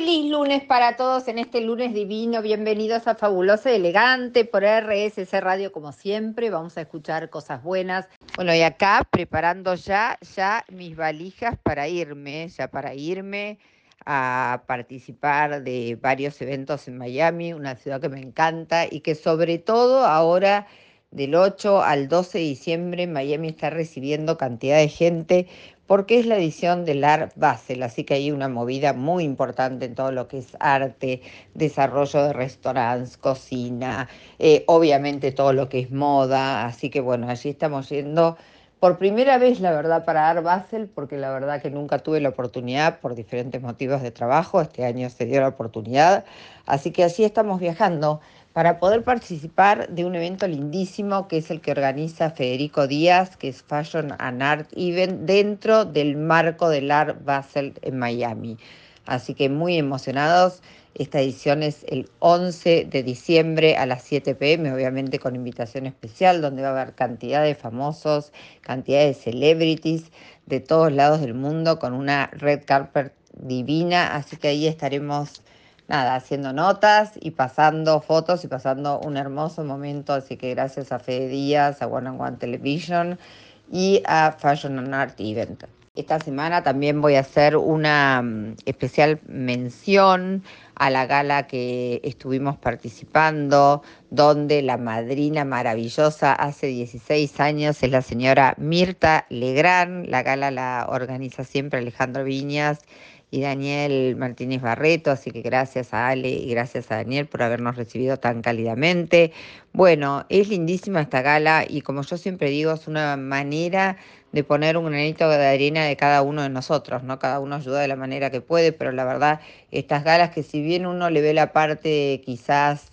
Feliz lunes para todos en este lunes divino. Bienvenidos a Fabuloso y Elegante por RSC Radio como siempre. Vamos a escuchar cosas buenas. Bueno, y acá preparando ya, ya mis valijas para irme, ya para irme a participar de varios eventos en Miami, una ciudad que me encanta y que sobre todo ahora del 8 al 12 de diciembre Miami está recibiendo cantidad de gente porque es la edición del Art Basel, así que hay una movida muy importante en todo lo que es arte, desarrollo de restaurantes, cocina, eh, obviamente todo lo que es moda, así que bueno, allí estamos yendo por primera vez, la verdad, para Art Basel, porque la verdad que nunca tuve la oportunidad por diferentes motivos de trabajo, este año se dio la oportunidad, así que así estamos viajando para poder participar de un evento lindísimo que es el que organiza Federico Díaz, que es Fashion and Art Event, dentro del marco del Art Basel en Miami. Así que muy emocionados. Esta edición es el 11 de diciembre a las 7 pm, obviamente con invitación especial, donde va a haber cantidad de famosos, cantidad de celebrities de todos lados del mundo, con una red carpet divina. Así que ahí estaremos nada, haciendo notas y pasando fotos y pasando un hermoso momento. Así que gracias a Fede Díaz, a One on One Television y a Fashion and Art Event. Esta semana también voy a hacer una mm, especial mención a la gala que estuvimos participando, donde la madrina maravillosa hace 16 años es la señora Mirta Legrand. La gala la organiza siempre Alejandro Viñas y Daniel Martínez Barreto, así que gracias a Ale y gracias a Daniel por habernos recibido tan cálidamente. Bueno, es lindísima esta gala y como yo siempre digo, es una manera de poner un granito de arena de cada uno de nosotros, ¿no? Cada uno ayuda de la manera que puede, pero la verdad, estas galas que si bien uno le ve la parte quizás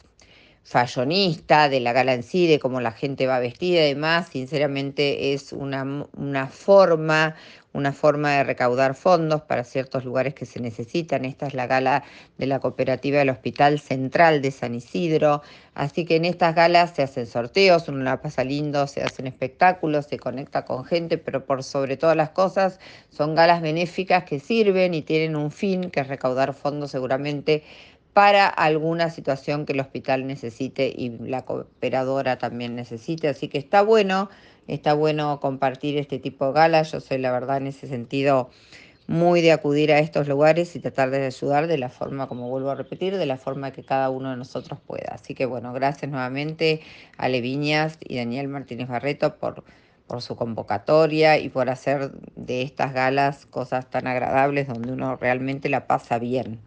fallonista de la gala en sí, de cómo la gente va vestida y demás, sinceramente es una, una forma, una forma de recaudar fondos para ciertos lugares que se necesitan. Esta es la gala de la cooperativa del Hospital Central de San Isidro. Así que en estas galas se hacen sorteos, uno la pasa lindo, se hacen espectáculos, se conecta con gente, pero por sobre todas las cosas son galas benéficas que sirven y tienen un fin, que es recaudar fondos seguramente para alguna situación que el hospital necesite y la cooperadora también necesite. Así que está bueno está bueno compartir este tipo de galas. Yo soy la verdad en ese sentido muy de acudir a estos lugares y tratar de ayudar de la forma, como vuelvo a repetir, de la forma que cada uno de nosotros pueda. Así que bueno, gracias nuevamente a Leviñas y Daniel Martínez Barreto por, por su convocatoria y por hacer de estas galas cosas tan agradables donde uno realmente la pasa bien.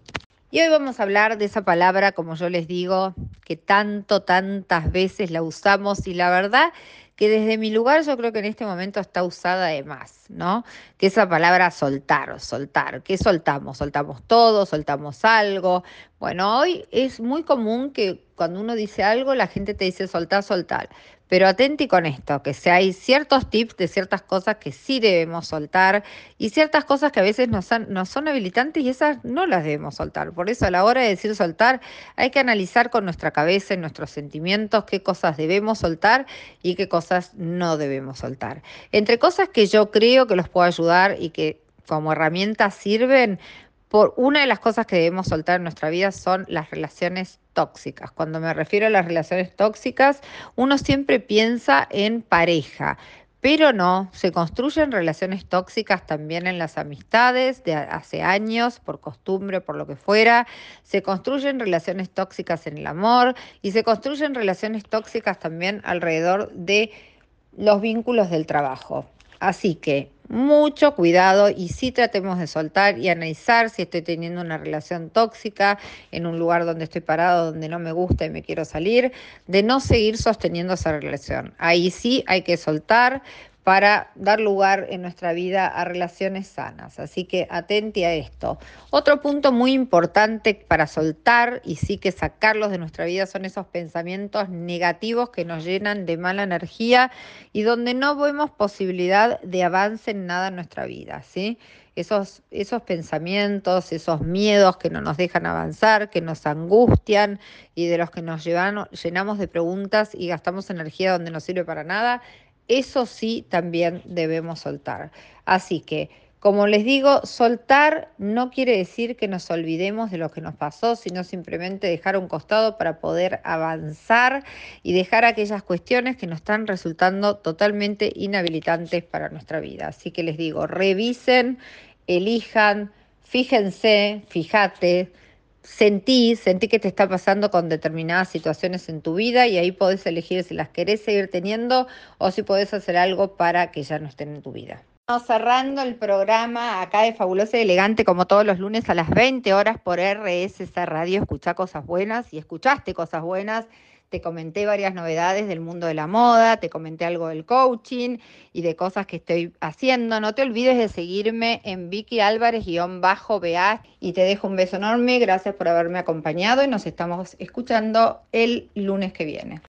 Y hoy vamos a hablar de esa palabra, como yo les digo, que tanto, tantas veces la usamos y la verdad que desde mi lugar yo creo que en este momento está usada de más, ¿no? Que esa palabra soltar, soltar, ¿qué soltamos? Soltamos todo, soltamos algo. Bueno, hoy es muy común que cuando uno dice algo la gente te dice soltar, soltar. Pero atenti con esto, que si hay ciertos tips de ciertas cosas que sí debemos soltar y ciertas cosas que a veces nos, son habilitantes y esas no las debemos soltar. Por eso a la hora de decir soltar hay que analizar con nuestra cabeza y nuestros sentimientos qué cosas debemos soltar y qué cosas no debemos soltar. Entre cosas que yo creo que los puedo ayudar y que como herramientas sirven, por una de las cosas que debemos soltar en nuestra vida son las relaciones tóxicas. Cuando me refiero a las relaciones tóxicas, uno siempre piensa en pareja, pero no, se construyen relaciones tóxicas también en las amistades de hace años, por costumbre, por lo que fuera. Se construyen relaciones tóxicas en el amor y se construyen relaciones tóxicas también alrededor de los vínculos del trabajo. Así que mucho cuidado y sí tratemos de soltar y analizar si estoy teniendo una relación tóxica en un lugar donde estoy parado, donde no me gusta y me quiero salir, de no seguir sosteniendo esa relación. Ahí sí hay que soltar, para dar lugar en nuestra vida a relaciones sanas. Así que atente a esto. Otro punto muy importante para soltar y sí que sacarlos de nuestra vida son esos pensamientos negativos que nos llenan de mala energía y donde no vemos posibilidad de avance en nada en nuestra vida, ¿sí? Esos, esos pensamientos, esos miedos que no nos dejan avanzar, que nos angustian y de los que nos llevan, llenamos de preguntas y gastamos energía donde no sirve para nada, eso sí también debemos soltar. Así que Como les digo, soltar no quiere decir que nos olvidemos de lo que nos pasó, sino simplemente dejar un costado para poder avanzar y dejar aquellas cuestiones que nos están resultando totalmente inhabilitantes para nuestra vida. Así que les digo, revisen, elijan, fíjense, fíjate, sentí, sentí que te está pasando con determinadas situaciones en tu vida y ahí podés elegir si las querés seguir teniendo o si podés hacer algo para que ya no estén en tu vida cerrando el programa acá de Fabulosa y Elegante, como todos los lunes a las 20 horas por RSS Radio. Escucha cosas buenas y escuchaste cosas buenas. Te comenté varias novedades del mundo de la moda, te comenté algo del coaching y de cosas que estoy haciendo. No te olvides de seguirme en Vicky Álvarez-BA y te dejo un beso enorme. Gracias por haberme acompañado y nos estamos escuchando el lunes que viene.